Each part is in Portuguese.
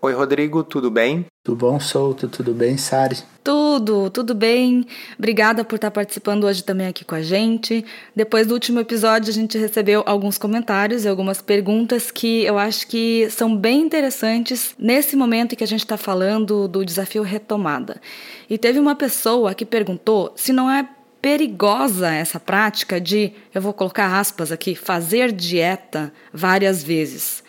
Oi, Rodrigo, tudo bem? Tudo bom, Souto? Tudo bem, Sari? Tudo, tudo bem. Obrigada por estar participando hoje também aqui com a gente. Depois do último episódio, a gente recebeu alguns comentários e algumas perguntas que eu acho que são bem interessantes nesse momento em que a gente está falando do desafio retomada. E teve uma pessoa que perguntou se não é perigosa essa prática de, eu vou colocar aspas aqui, fazer dieta várias vezes.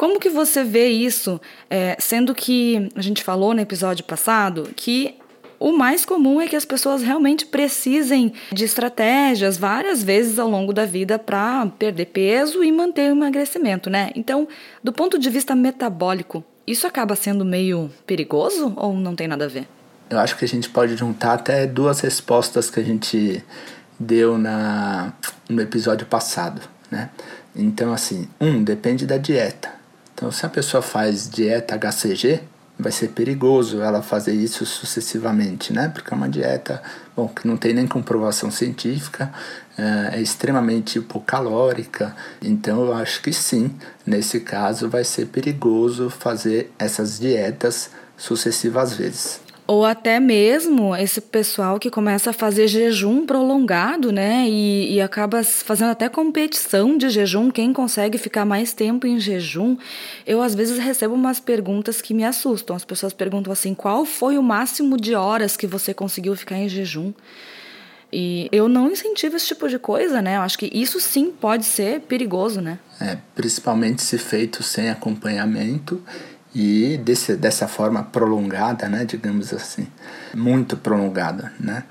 Como que você vê isso, é, sendo que a gente falou no episódio passado que o mais comum é que as pessoas realmente precisem de estratégias várias vezes ao longo da vida para perder peso e manter o emagrecimento, né? Então, do ponto de vista metabólico, isso acaba sendo meio perigoso ou não tem nada a ver? Eu acho que a gente pode juntar até duas respostas que a gente deu na, no episódio passado, né? Então, assim, um, depende da dieta. Então, se a pessoa faz dieta HCG, vai ser perigoso ela fazer isso sucessivamente, né? Porque é uma dieta, bom, que não tem nem comprovação científica, é, é extremamente hipocalórica. Então, eu acho que sim, nesse caso, vai ser perigoso fazer essas dietas sucessivas vezes ou até mesmo esse pessoal que começa a fazer jejum prolongado, né? E, e, acaba fazendo até competição de jejum, quem consegue ficar mais tempo em jejum. Eu, às vezes, recebo umas perguntas que me assustam. As pessoas perguntam assim: qual foi o máximo de horas que você conseguiu ficar em jejum? E eu não incentivo esse tipo de coisa, né? Eu acho que isso sim pode ser perigoso, né? É, principalmente se feito sem acompanhamento e desse, dessa forma prolongada, né, digamos assim, muito prolongada, né.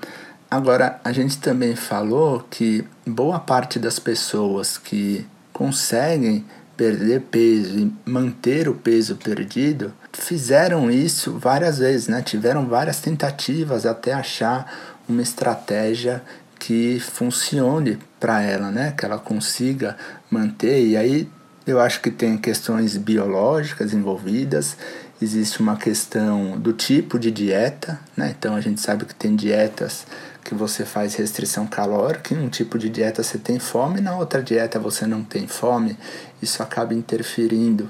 Agora, a gente também falou que boa parte das pessoas que conseguem perder peso e manter o peso perdido fizeram isso várias vezes, né? Tiveram várias tentativas até achar uma estratégia que funcione para ela, né? Que ela consiga manter e aí eu acho que tem questões biológicas envolvidas, existe uma questão do tipo de dieta, né? Então a gente sabe que tem dietas que você faz restrição calórica, em um tipo de dieta você tem fome, na outra dieta você não tem fome, isso acaba interferindo.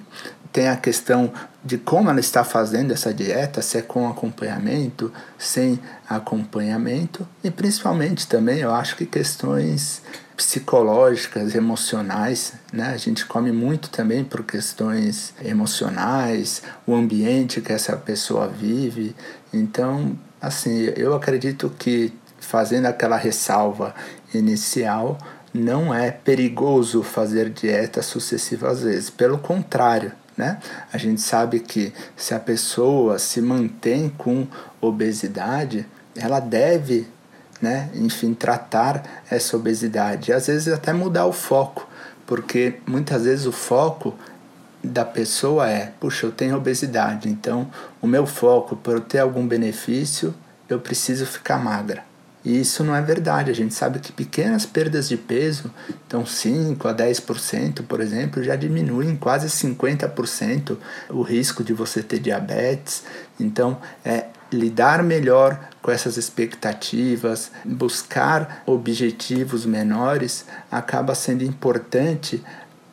Tem a questão de como ela está fazendo essa dieta, se é com acompanhamento, sem acompanhamento, e principalmente também eu acho que questões psicológicas, emocionais, né? A gente come muito também por questões emocionais, o ambiente que essa pessoa vive. Então, assim, eu acredito que fazendo aquela ressalva inicial, não é perigoso fazer dieta sucessivas vezes. Pelo contrário, né? A gente sabe que se a pessoa se mantém com obesidade, ela deve né? Enfim, tratar essa obesidade. E às vezes até mudar o foco, porque muitas vezes o foco da pessoa é, puxa, eu tenho obesidade, então o meu foco para eu ter algum benefício, eu preciso ficar magra. E isso não é verdade. A gente sabe que pequenas perdas de peso, então 5 a 10%, por exemplo, já diminuem quase 50% o risco de você ter diabetes. Então, é lidar melhor com essas expectativas, buscar objetivos menores, acaba sendo importante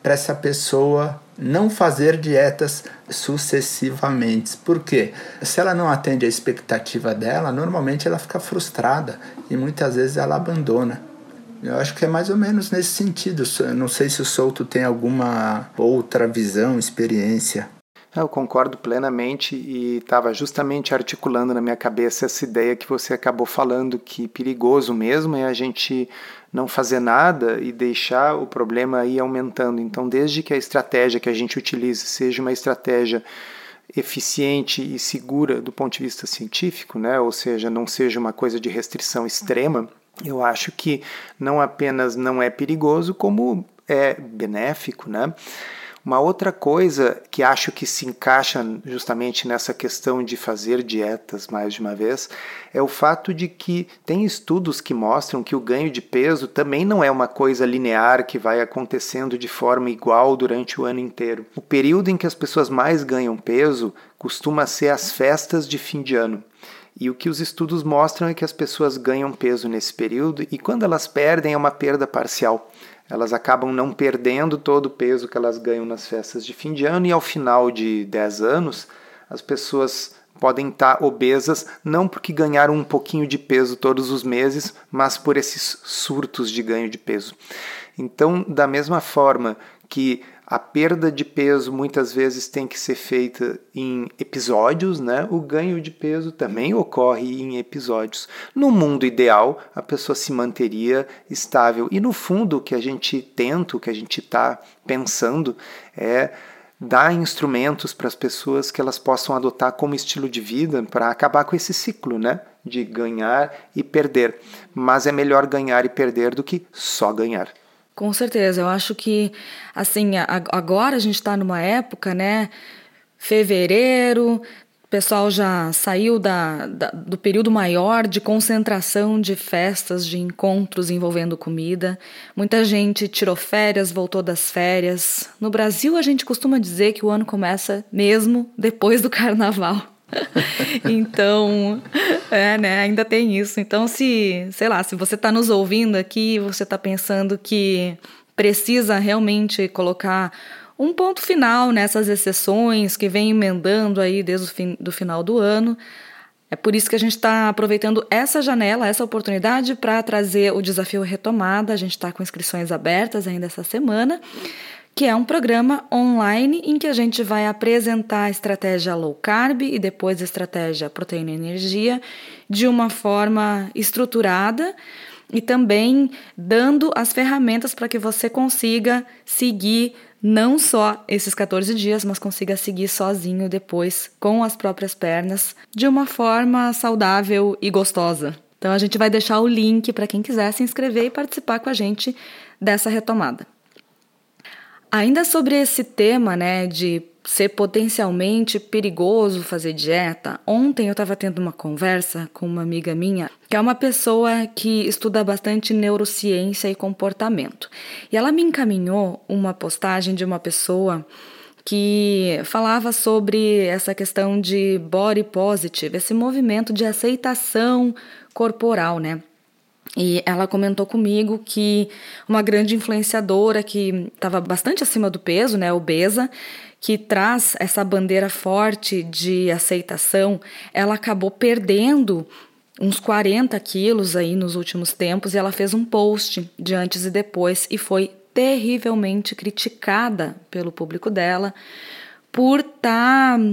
para essa pessoa não fazer dietas sucessivamente. Por quê? Se ela não atende a expectativa dela, normalmente ela fica frustrada e muitas vezes ela abandona. Eu acho que é mais ou menos nesse sentido. Não sei se o Souto tem alguma outra visão, experiência. Eu concordo plenamente e estava justamente articulando na minha cabeça essa ideia que você acabou falando, que perigoso mesmo é a gente não fazer nada e deixar o problema ir aumentando. Então, desde que a estratégia que a gente utilize seja uma estratégia eficiente e segura do ponto de vista científico, né? ou seja, não seja uma coisa de restrição extrema, eu acho que não apenas não é perigoso, como é benéfico, né? Uma outra coisa que acho que se encaixa justamente nessa questão de fazer dietas mais de uma vez é o fato de que tem estudos que mostram que o ganho de peso também não é uma coisa linear que vai acontecendo de forma igual durante o ano inteiro. O período em que as pessoas mais ganham peso costuma ser as festas de fim de ano. E o que os estudos mostram é que as pessoas ganham peso nesse período e quando elas perdem é uma perda parcial elas acabam não perdendo todo o peso que elas ganham nas festas de fim de ano e ao final de 10 anos as pessoas podem estar obesas não porque ganharam um pouquinho de peso todos os meses, mas por esses surtos de ganho de peso. Então, da mesma forma que a perda de peso muitas vezes tem que ser feita em episódios, né? O ganho de peso também ocorre em episódios. No mundo ideal, a pessoa se manteria estável. E no fundo, o que a gente tenta, o que a gente está pensando é dar instrumentos para as pessoas que elas possam adotar como estilo de vida para acabar com esse ciclo, né? De ganhar e perder. Mas é melhor ganhar e perder do que só ganhar. Com certeza, eu acho que assim agora a gente está numa época, né? Fevereiro, o pessoal já saiu da, da, do período maior de concentração de festas, de encontros envolvendo comida. Muita gente tirou férias, voltou das férias. No Brasil, a gente costuma dizer que o ano começa mesmo depois do carnaval. então, é, né, ainda tem isso. Então, se, sei lá, se você está nos ouvindo aqui, você está pensando que precisa realmente colocar um ponto final nessas exceções que vem emendando aí desde o fim, do final do ano. É por isso que a gente está aproveitando essa janela, essa oportunidade para trazer o desafio retomada. A gente está com inscrições abertas ainda essa semana que é um programa online em que a gente vai apresentar a estratégia low carb e depois a estratégia proteína e energia de uma forma estruturada e também dando as ferramentas para que você consiga seguir não só esses 14 dias, mas consiga seguir sozinho depois com as próprias pernas de uma forma saudável e gostosa. Então a gente vai deixar o link para quem quiser se inscrever e participar com a gente dessa retomada. Ainda sobre esse tema, né, de ser potencialmente perigoso fazer dieta, ontem eu estava tendo uma conversa com uma amiga minha, que é uma pessoa que estuda bastante neurociência e comportamento. E ela me encaminhou uma postagem de uma pessoa que falava sobre essa questão de body positive, esse movimento de aceitação corporal, né? E ela comentou comigo que uma grande influenciadora que estava bastante acima do peso, né, obesa, que traz essa bandeira forte de aceitação, ela acabou perdendo uns 40 quilos aí nos últimos tempos e ela fez um post de antes e depois e foi terrivelmente criticada pelo público dela por estar tá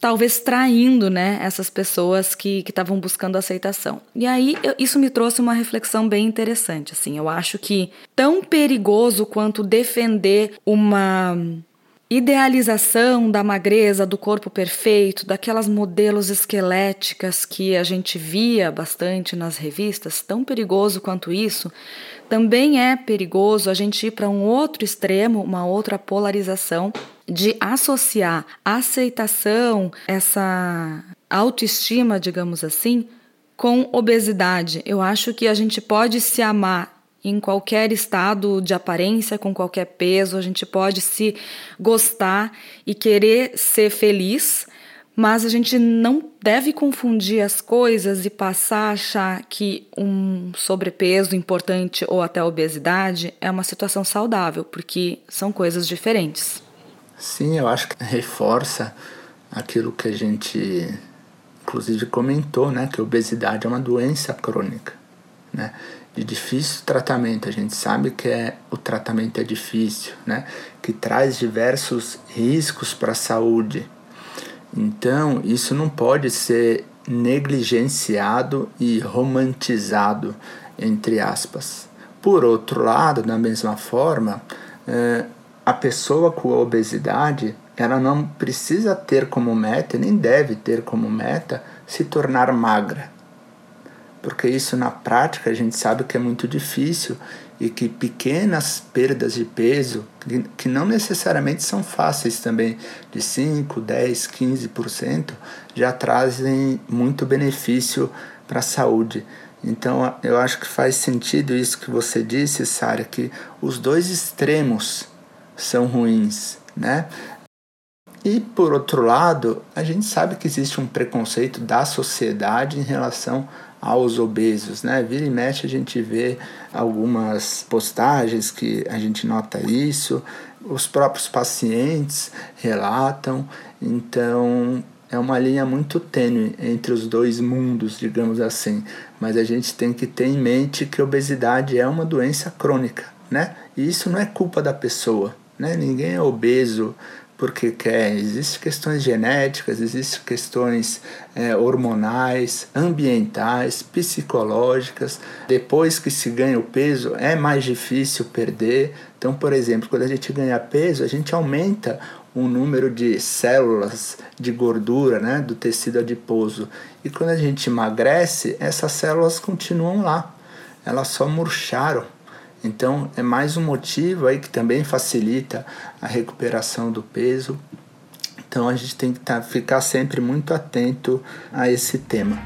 talvez traindo né, essas pessoas que estavam buscando aceitação. E aí eu, isso me trouxe uma reflexão bem interessante. Assim, eu acho que tão perigoso quanto defender uma idealização da magreza, do corpo perfeito, daquelas modelos esqueléticas que a gente via bastante nas revistas, tão perigoso quanto isso, também é perigoso a gente ir para um outro extremo, uma outra polarização de associar aceitação, essa autoestima, digamos assim, com obesidade. Eu acho que a gente pode se amar em qualquer estado de aparência, com qualquer peso, a gente pode se gostar e querer ser feliz, mas a gente não deve confundir as coisas e passar a achar que um sobrepeso importante ou até obesidade é uma situação saudável, porque são coisas diferentes. Sim, eu acho que reforça aquilo que a gente inclusive comentou, né, que a obesidade é uma doença crônica, né? De difícil tratamento, a gente sabe que é, o tratamento é difícil, né? Que traz diversos riscos para a saúde. Então, isso não pode ser negligenciado e romantizado, entre aspas. Por outro lado, da mesma forma, é, a pessoa com obesidade ela não precisa ter como meta, nem deve ter como meta, se tornar magra. Porque isso na prática a gente sabe que é muito difícil e que pequenas perdas de peso, que não necessariamente são fáceis também, de 5, 10, 15%, já trazem muito benefício para a saúde. Então eu acho que faz sentido isso que você disse, Sara, que os dois extremos são ruins, né? E por outro lado, a gente sabe que existe um preconceito da sociedade em relação aos obesos, né? Vira e mexe a gente vê algumas postagens que a gente nota isso, os próprios pacientes relatam, então é uma linha muito tênue entre os dois mundos, digamos assim. Mas a gente tem que ter em mente que obesidade é uma doença crônica, né? E isso não é culpa da pessoa, né? Ninguém é obeso porque quer. Existem questões genéticas, existem questões é, hormonais, ambientais, psicológicas. Depois que se ganha o peso, é mais difícil perder. Então, por exemplo, quando a gente ganha peso, a gente aumenta o número de células de gordura né, do tecido adiposo. E quando a gente emagrece, essas células continuam lá. Elas só murcharam. Então é mais um motivo aí que também facilita a recuperação do peso. Então a gente tem que tá, ficar sempre muito atento a esse tema.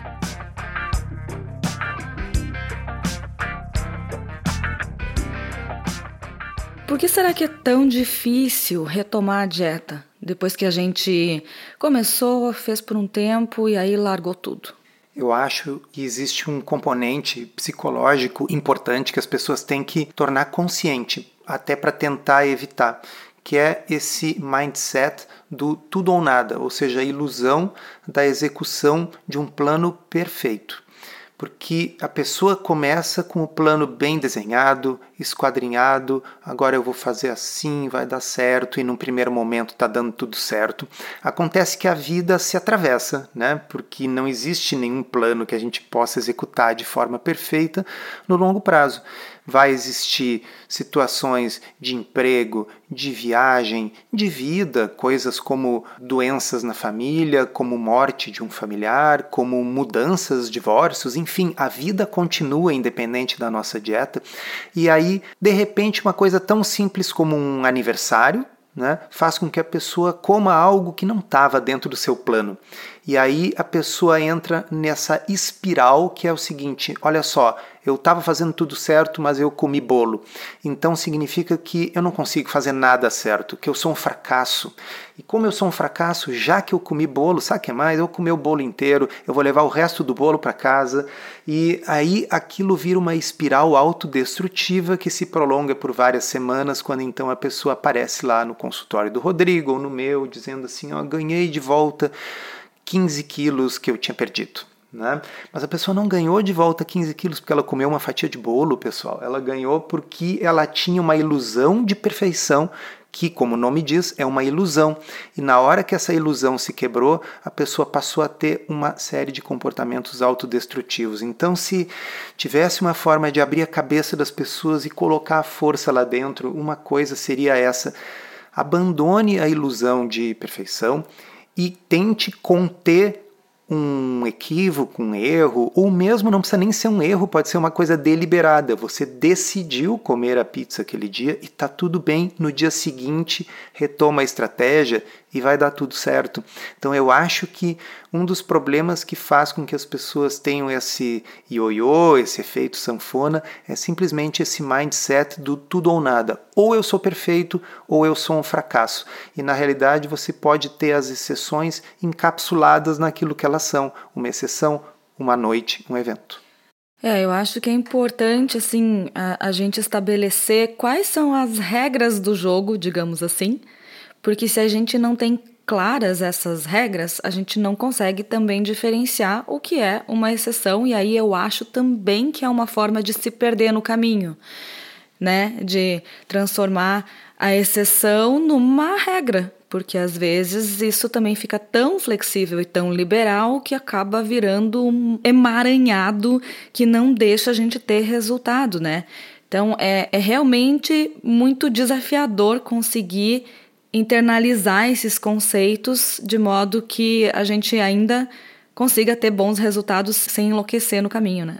Por que será que é tão difícil retomar a dieta depois que a gente começou, fez por um tempo e aí largou tudo? Eu acho que existe um componente psicológico importante que as pessoas têm que tornar consciente, até para tentar evitar, que é esse mindset do tudo ou nada, ou seja, a ilusão da execução de um plano perfeito porque a pessoa começa com o plano bem desenhado, esquadrinhado, agora eu vou fazer assim, vai dar certo, e num primeiro momento está dando tudo certo. Acontece que a vida se atravessa, né? porque não existe nenhum plano que a gente possa executar de forma perfeita no longo prazo vai existir situações de emprego, de viagem, de vida, coisas como doenças na família, como morte de um familiar, como mudanças, divórcios, enfim, a vida continua independente da nossa dieta. E aí, de repente, uma coisa tão simples como um aniversário, né, faz com que a pessoa coma algo que não estava dentro do seu plano. E aí a pessoa entra nessa espiral que é o seguinte: olha só, eu estava fazendo tudo certo, mas eu comi bolo. Então significa que eu não consigo fazer nada certo, que eu sou um fracasso. E como eu sou um fracasso, já que eu comi bolo, sabe o que mais? Eu comi o bolo inteiro, eu vou levar o resto do bolo para casa. E aí aquilo vira uma espiral autodestrutiva que se prolonga por várias semanas, quando então a pessoa aparece lá no consultório do Rodrigo ou no meu, dizendo assim: ó, ganhei de volta 15 quilos que eu tinha perdido. Né? Mas a pessoa não ganhou de volta 15 quilos porque ela comeu uma fatia de bolo, pessoal. Ela ganhou porque ela tinha uma ilusão de perfeição que, como o nome diz, é uma ilusão. E na hora que essa ilusão se quebrou, a pessoa passou a ter uma série de comportamentos autodestrutivos. Então, se tivesse uma forma de abrir a cabeça das pessoas e colocar a força lá dentro, uma coisa seria essa: abandone a ilusão de perfeição e tente conter um equívoco, um erro, ou mesmo não precisa nem ser um erro, pode ser uma coisa deliberada. Você decidiu comer a pizza aquele dia e está tudo bem. No dia seguinte, retoma a estratégia e vai dar tudo certo. Então eu acho que um dos problemas que faz com que as pessoas tenham esse ioiô, esse efeito sanfona, é simplesmente esse mindset do tudo ou nada. Ou eu sou perfeito ou eu sou um fracasso. E na realidade você pode ter as exceções encapsuladas naquilo que elas são, uma exceção, uma noite, um evento. É, eu acho que é importante assim a, a gente estabelecer quais são as regras do jogo, digamos assim, porque se a gente não tem claras essas regras, a gente não consegue também diferenciar o que é uma exceção, e aí eu acho também que é uma forma de se perder no caminho, né? De transformar a exceção numa regra, porque às vezes isso também fica tão flexível e tão liberal que acaba virando um emaranhado que não deixa a gente ter resultado, né? Então é, é realmente muito desafiador conseguir internalizar esses conceitos de modo que a gente ainda consiga ter bons resultados sem enlouquecer no caminho, né?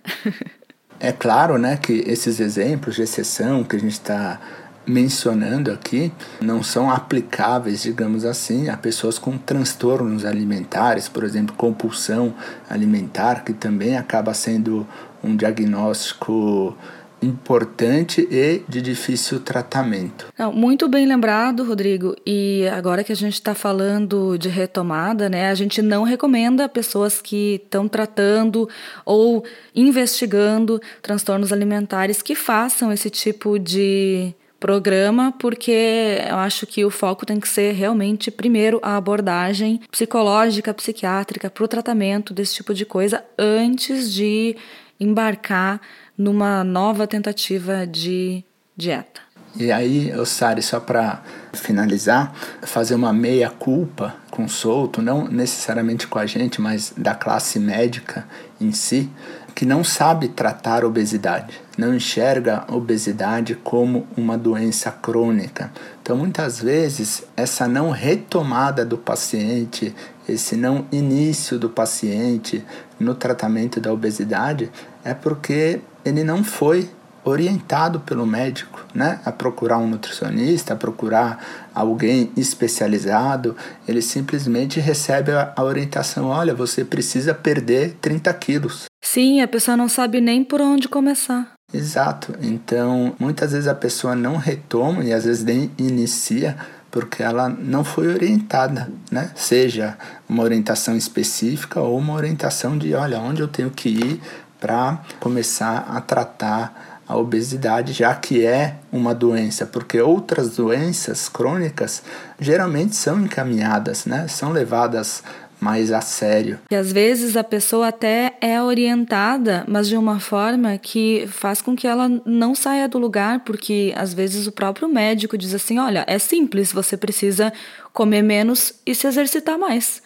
é claro, né, que esses exemplos de exceção que a gente está mencionando aqui não são aplicáveis, digamos assim, a pessoas com transtornos alimentares, por exemplo, compulsão alimentar, que também acaba sendo um diagnóstico importante e de difícil tratamento. Não, muito bem lembrado, Rodrigo. E agora que a gente está falando de retomada, né, a gente não recomenda pessoas que estão tratando ou investigando transtornos alimentares que façam esse tipo de programa, porque eu acho que o foco tem que ser realmente, primeiro, a abordagem psicológica, psiquiátrica para o tratamento desse tipo de coisa antes de embarcar numa nova tentativa de dieta. E aí, Sari, só para finalizar, fazer uma meia-culpa com o Souto, não necessariamente com a gente, mas da classe médica em si, que não sabe tratar obesidade, não enxerga obesidade como uma doença crônica. Então, muitas vezes, essa não retomada do paciente, esse não início do paciente no tratamento da obesidade é porque ele não foi orientado pelo médico, né, a procurar um nutricionista, a procurar alguém especializado, ele simplesmente recebe a orientação: olha, você precisa perder 30 quilos. Sim, a pessoa não sabe nem por onde começar. Exato. Então, muitas vezes a pessoa não retoma e às vezes nem inicia porque ela não foi orientada, né? Seja uma orientação específica ou uma orientação de, olha, onde eu tenho que ir para começar a tratar a obesidade, já que é uma doença, porque outras doenças crônicas geralmente são encaminhadas, né? São levadas mais a sério. E às vezes a pessoa até é orientada, mas de uma forma que faz com que ela não saia do lugar, porque às vezes o próprio médico diz assim: olha, é simples, você precisa comer menos e se exercitar mais.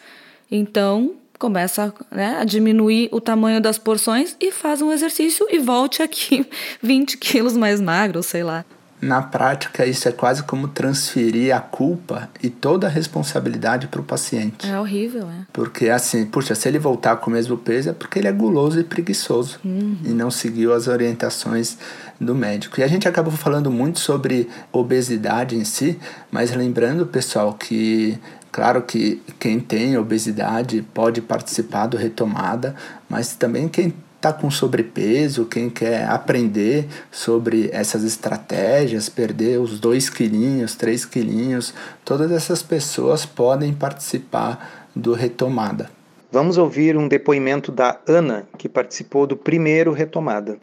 Então, começa né, a diminuir o tamanho das porções e faz um exercício e volte aqui 20 quilos mais magro, sei lá. Na prática, isso é quase como transferir a culpa e toda a responsabilidade para o paciente. É horrível, é. Porque, assim, puxa, se ele voltar com o mesmo peso é porque ele é guloso e preguiçoso uhum. e não seguiu as orientações do médico. E a gente acabou falando muito sobre obesidade em si, mas lembrando, pessoal, que Claro que quem tem obesidade pode participar do retomada, mas também quem está com sobrepeso, quem quer aprender sobre essas estratégias, perder os 2 quilinhos, 3 quilinhos, todas essas pessoas podem participar do retomada. Vamos ouvir um depoimento da Ana, que participou do primeiro retomada.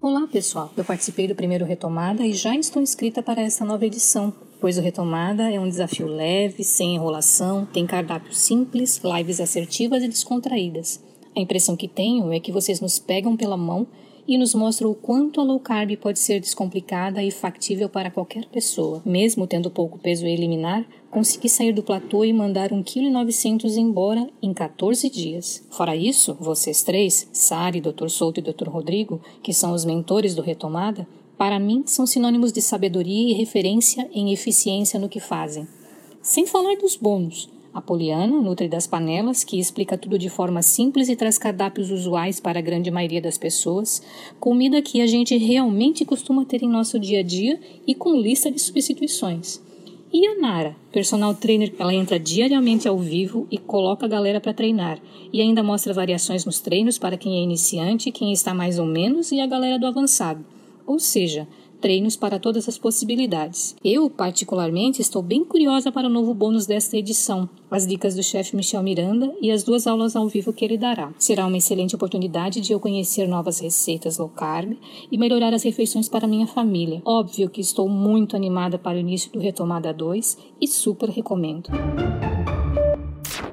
Olá pessoal, eu participei do primeiro Retomada e já estou inscrita para essa nova edição, pois o Retomada é um desafio leve, sem enrolação, tem cardápio simples, lives assertivas e descontraídas. A impressão que tenho é que vocês nos pegam pela mão e nos mostra o quanto a low carb pode ser descomplicada e factível para qualquer pessoa. Mesmo tendo pouco peso a eliminar, consegui sair do platô e mandar 1,9 kg embora em 14 dias. Fora isso, vocês três, Sari, Dr. Souto e Dr. Rodrigo, que são os mentores do Retomada, para mim são sinônimos de sabedoria e referência em eficiência no que fazem. Sem falar dos bônus, a Poliana, Nutri das Panelas, que explica tudo de forma simples e traz cardápios usuais para a grande maioria das pessoas, comida que a gente realmente costuma ter em nosso dia a dia e com lista de substituições. E a Nara, personal trainer, ela entra diariamente ao vivo e coloca a galera para treinar. E ainda mostra variações nos treinos para quem é iniciante, quem está mais ou menos e a galera do avançado. Ou seja, treinos para todas as possibilidades. Eu, particularmente, estou bem curiosa para o novo bônus desta edição, as dicas do chefe Michel Miranda e as duas aulas ao vivo que ele dará. Será uma excelente oportunidade de eu conhecer novas receitas low carb e melhorar as refeições para minha família. Óbvio que estou muito animada para o início do Retomada 2 e super recomendo.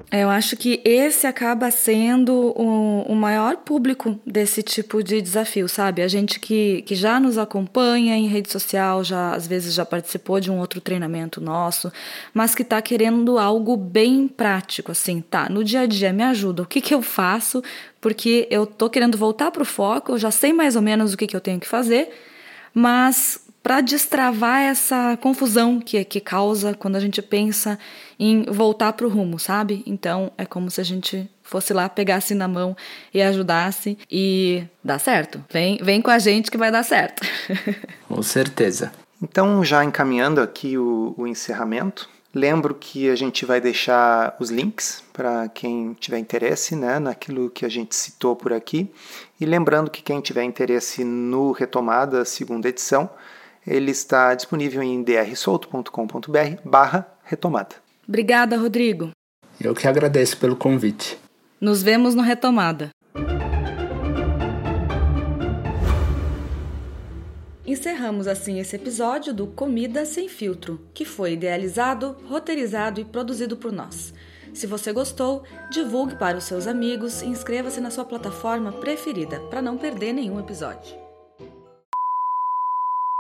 Eu acho que esse acaba sendo o, o, maior público desse tipo de desafio, sabe? A gente que, que já nos acompanha em rede social, já às vezes já participou de um outro treinamento nosso, mas que está querendo algo bem prático, assim, tá? No dia a dia me ajuda, o que, que eu faço? Porque eu tô querendo voltar para o foco, eu já sei mais ou menos o que, que eu tenho que fazer, mas para destravar essa confusão que, que causa quando a gente pensa em voltar para o rumo, sabe? Então é como se a gente fosse lá, pegasse na mão e ajudasse e dá certo. Vem, vem com a gente que vai dar certo. com certeza. Então, já encaminhando aqui o, o encerramento, Lembro que a gente vai deixar os links para quem tiver interesse né, naquilo que a gente citou por aqui. E lembrando que quem tiver interesse no Retomada, segunda edição, ele está disponível em drsolto.com.br barra retomada. Obrigada, Rodrigo. Eu que agradeço pelo convite. Nos vemos no Retomada. Encerramos assim esse episódio do Comida Sem Filtro, que foi idealizado, roteirizado e produzido por nós. Se você gostou, divulgue para os seus amigos e inscreva-se na sua plataforma preferida para não perder nenhum episódio.